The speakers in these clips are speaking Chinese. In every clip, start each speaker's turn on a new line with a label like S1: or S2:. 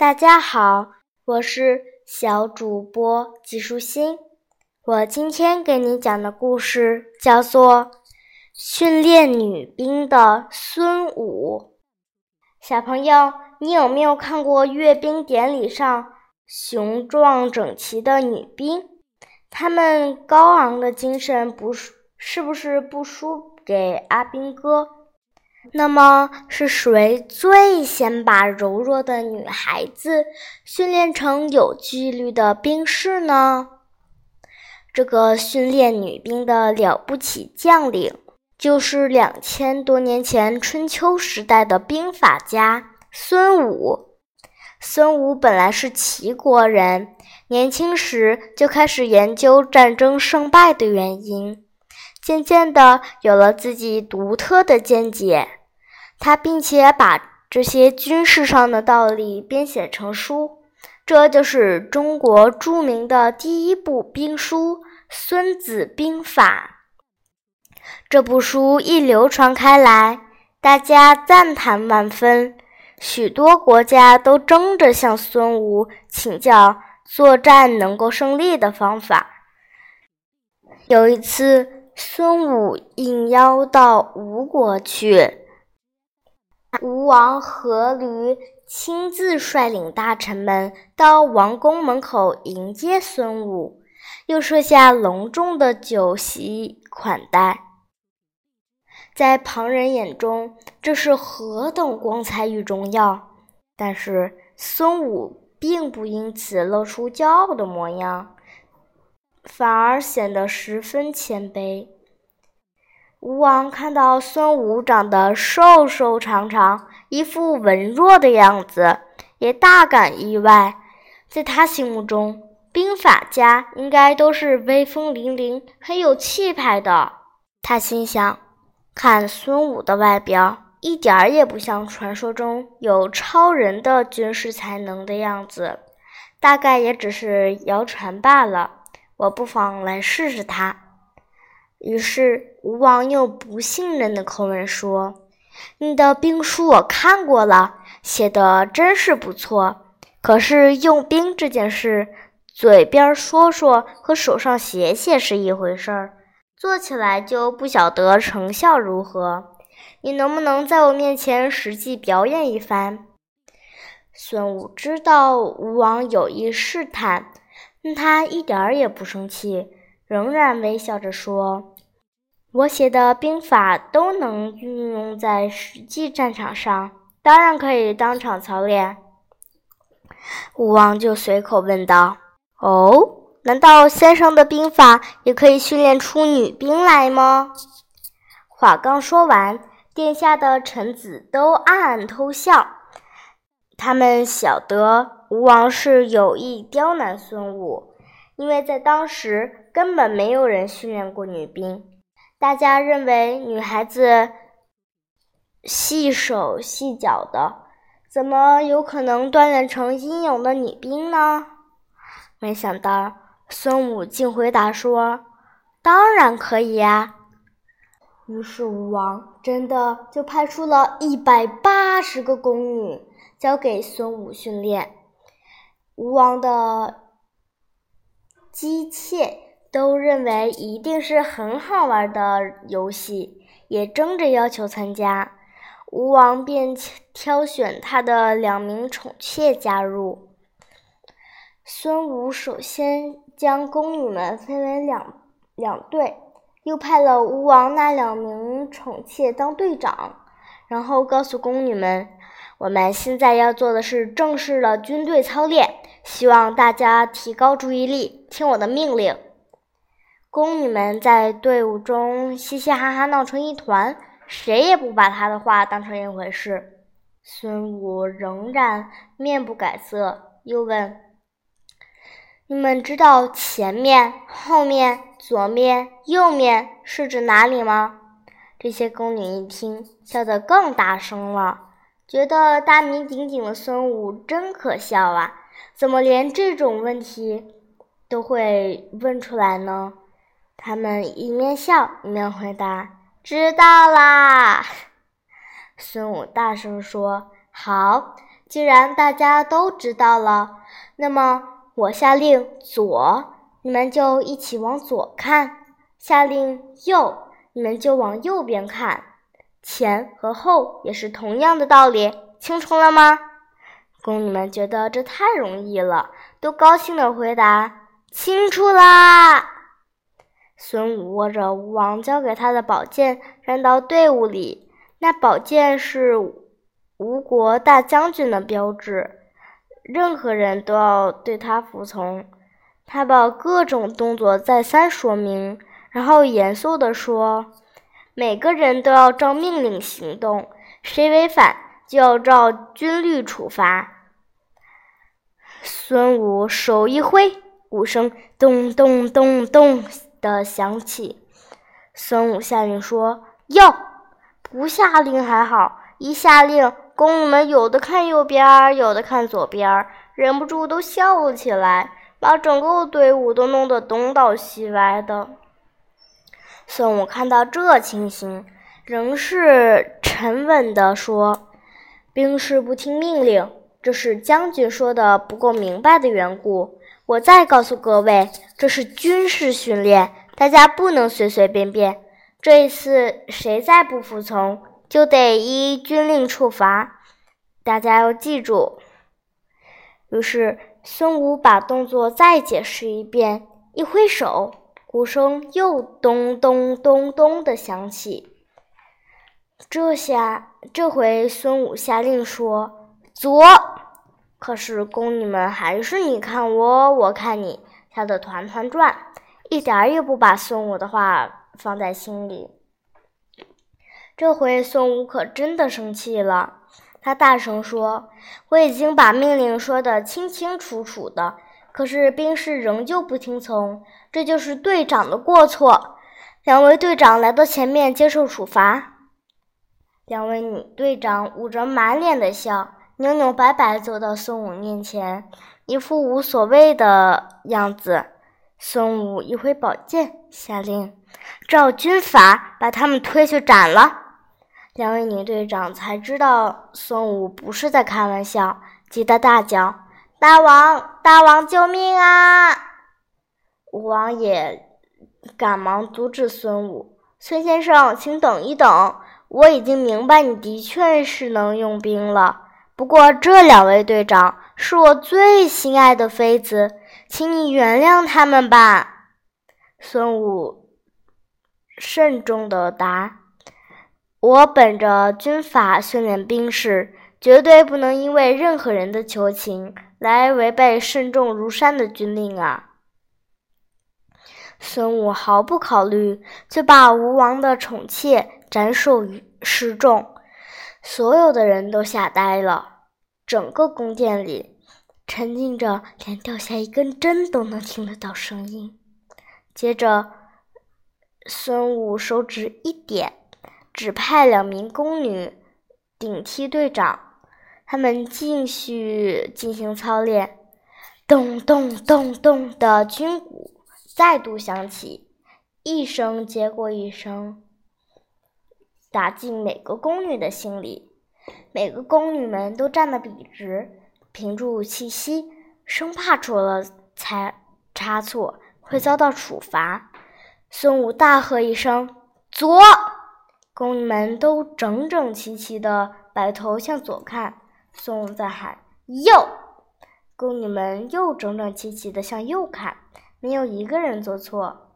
S1: 大家好，我是小主播季舒心。我今天给你讲的故事叫做《训练女兵的孙武》。小朋友，你有没有看过阅兵典礼上雄壮整齐的女兵？她们高昂的精神，不是是不是不输给阿兵哥？那么是谁最先把柔弱的女孩子训练成有纪律的兵士呢？这个训练女兵的了不起将领，就是两千多年前春秋时代的兵法家孙武。孙武本来是齐国人，年轻时就开始研究战争胜败的原因。渐渐的，有了自己独特的见解，他并且把这些军事上的道理编写成书，这就是中国著名的第一部兵书《孙子兵法》。这部书一流传开来，大家赞叹万分，许多国家都争着向孙武请教作战能够胜利的方法。有一次。孙武应邀到吴国去，吴王阖闾亲自率领大臣们到王宫门口迎接孙武，又设下隆重的酒席款待。在旁人眼中，这是何等光彩与荣耀！但是孙武并不因此露出骄傲的模样。反而显得十分谦卑。吴王看到孙武长得瘦瘦长长，一副文弱的样子，也大感意外。在他心目中，兵法家应该都是威风凛凛、很有气派的。他心想：看孙武的外表，一点儿也不像传说中有超人的军事才能的样子，大概也只是谣传罢了。我不妨来试试他。于是吴王用不信任的口吻说：“你的兵书我看过了，写的真是不错。可是用兵这件事，嘴边说说和手上写写是一回事儿，做起来就不晓得成效如何。你能不能在我面前实际表演一番？”孙武知道吴王有意试探。但他一点儿也不生气，仍然微笑着说：“我写的兵法都能运用在实际战场上，当然可以当场操练。”吴王就随口问道：“哦，难道先生的兵法也可以训练出女兵来吗？”话刚说完，殿下的臣子都暗暗偷笑，他们晓得。吴王是有意刁难孙武，因为在当时根本没有人训练过女兵，大家认为女孩子细手细脚的，怎么有可能锻炼成英勇的女兵呢？没想到孙武竟回答说：“当然可以呀！”于是吴王真的就派出了一百八十个宫女，交给孙武训练。吴王的姬妾都认为一定是很好玩的游戏，也争着要求参加。吴王便挑选他的两名宠妾加入。孙武首先将宫女们分为两两队，又派了吴王那两名宠妾当队长，然后告诉宫女们：“我们现在要做的是正式的军队操练。”希望大家提高注意力，听我的命令。宫女们在队伍中嘻嘻哈哈闹成一团，谁也不把他的话当成一回事。孙武仍然面不改色，又问：“你们知道前面、后面、左面、右面是指哪里吗？”这些宫女一听，笑得更大声了，觉得大名鼎鼎的孙武真可笑啊！怎么连这种问题都会问出来呢？他们一面笑一面回答：“知道啦。”孙武大声说：“好，既然大家都知道了，那么我下令左，你们就一起往左看；下令右，你们就往右边看。前和后也是同样的道理，清楚了吗？宫女们觉得这太容易了，都高兴地回答：“清楚啦！”孙武握着吴王交给他的宝剑，站到队伍里。那宝剑是。吴国大将军的标志，任何人都要对他服从。他把各种动作再三说明，然后严肃地说：“每个人都要照命令行动，谁违反就要照军律处罚。”孙武手一挥，鼓声咚咚咚咚的响起。孙武下令说：“要不下令还好，一下令。”宫女们有的看右边，有的看左边，忍不住都笑了起来，把整个队伍都弄得东倒西歪的。孙武看到这情形，仍是沉稳地说：“兵士不听命令，这是将军说的不够明白的缘故。我再告诉各位，这是军事训练，大家不能随随便便。这一次，谁再不服从？”就得依军令处罚，大家要记住。于是孙武把动作再解释一遍，一挥手，鼓声又咚咚咚咚的响起。这下，这回孙武下令说：“左。”可是宫女们还是你看我，我看你，吓得团团转，一点儿也不把孙武的话放在心里。这回孙武可真的生气了，他大声说：“我已经把命令说得清清楚楚的，可是兵士仍旧不听从，这就是队长的过错。两位队长来到前面接受处罚。”两位女队长捂着满脸的笑，扭扭摆摆走到孙武面前，一副无所谓的样子。孙武一挥宝剑，下令：“照军法，把他们推去斩了。”两位女队长才知道孙武不是在开玩笑，急得大叫：“大王，大王，救命啊！”吴王也赶忙阻止孙武：“孙先生，请等一等，我已经明白你的确是能用兵了。不过这两位队长是我最心爱的妃子，请你原谅他们吧。”孙武慎重地答。我本着军法训练兵士，绝对不能因为任何人的求情来违背慎重如山的军令啊！孙武毫不考虑，就把吴王的宠妾斩首于示众，所有的人都吓呆了，整个宫殿里沉浸着，连掉下一根针都能听得到声音。接着，孙武手指一点。指派两名宫女顶替队长，他们继续进行操练。咚咚咚咚的军鼓再度响起，一声接过一声，打进每个宫女的心里。每个宫女们都站得笔直，屏住气息，生怕出了差差错会遭到处罚。孙武大喝一声：“左！”宫女们都整整齐齐地摆头向左看，孙武在喊“右”，宫女们又整整齐齐地向右看，没有一个人做错。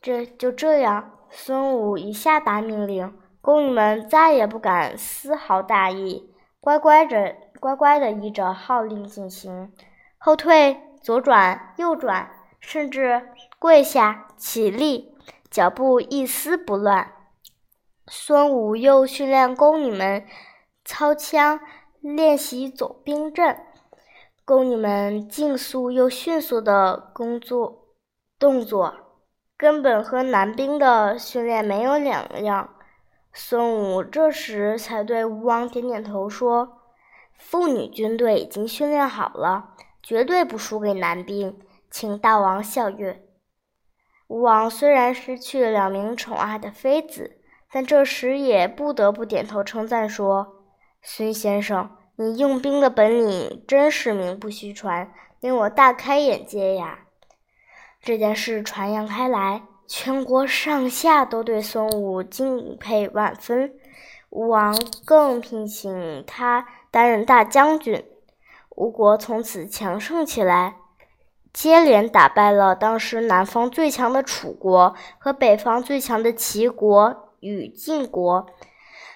S1: 这就这样，孙武一下达命令，宫女们再也不敢丝毫大意，乖乖着乖乖地依着号令进行，后退、左转、右转，甚至跪下、起立，脚步一丝不乱。孙武又训练宫女们操枪练习走兵阵，宫女们竞速又迅速的工作动作，根本和男兵的训练没有两样。孙武这时才对吴王点点头说：“妇女军队已经训练好了，绝对不输给男兵，请大王笑阅。”吴王虽然失去了两名宠爱的妃子。但这时也不得不点头称赞说：“孙先生，你用兵的本领真是名不虚传，令我大开眼界呀！”这件事传扬开来，全国上下都对孙武敬佩万分。吴王更聘请他担任大将军，吴国从此强盛起来，接连打败了当时南方最强的楚国和北方最强的齐国与晋国，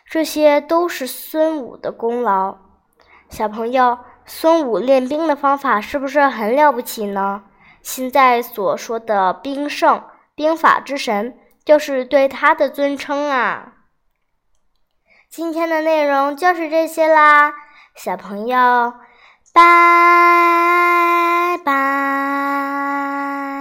S1: 这些都是孙武的功劳。小朋友，孙武练兵的方法是不是很了不起呢？现在所说的兵圣、兵法之神，就是对他的尊称啊。今天的内容就是这些啦，小朋友，拜拜。